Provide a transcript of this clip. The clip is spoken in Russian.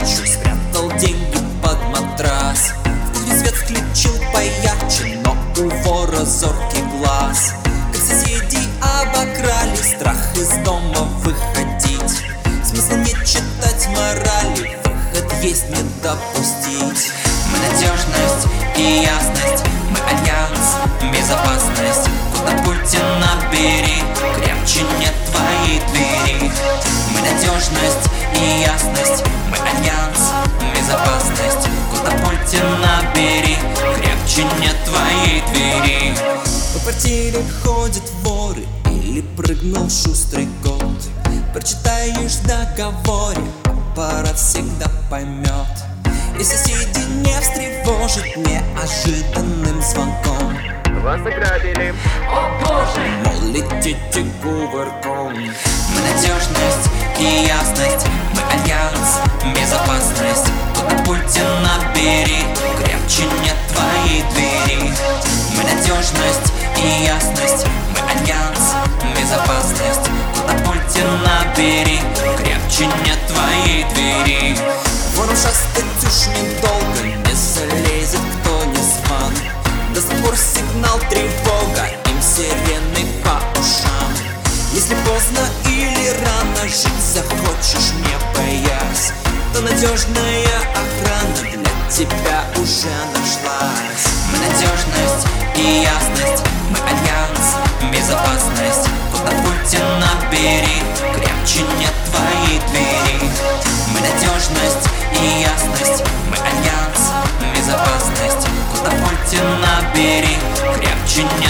ночью спрятал деньги под матрас. Пусть свет включил поярче, но у вора зоркий глаз. Как соседи обокрали, страх из дома выходить. Смысл не читать морали, выход есть не допустить. Мы надежность и ясность, мы альянс. Твоей двери. По квартире ходят воры Или прыгнул шустрый кот. Прочитаешь в договоре Аппарат всегда поймет. И соседи не встревожат Неожиданным звонком. Вас ограбили. Мол, летите кувырком. Мы надежность и ясность надежность и ясность. Мы альянс, безопасность Куда Путина бери Крепче нет твоей двери. Вором шастать уж недолго Не залезет кто не зван До пор сигнал тревога Им сирены по ушам. Если поздно или рано Жить захочешь, не боясь. То надежная охрана Для тебя уже нашлась. Надежность и ясность Мы альянс, безопасность. Куда Путина бери Крепче нет твоей двери. Мы надежность и ясность Мы альянс, безопасность. Куда Путина бери Крепче нет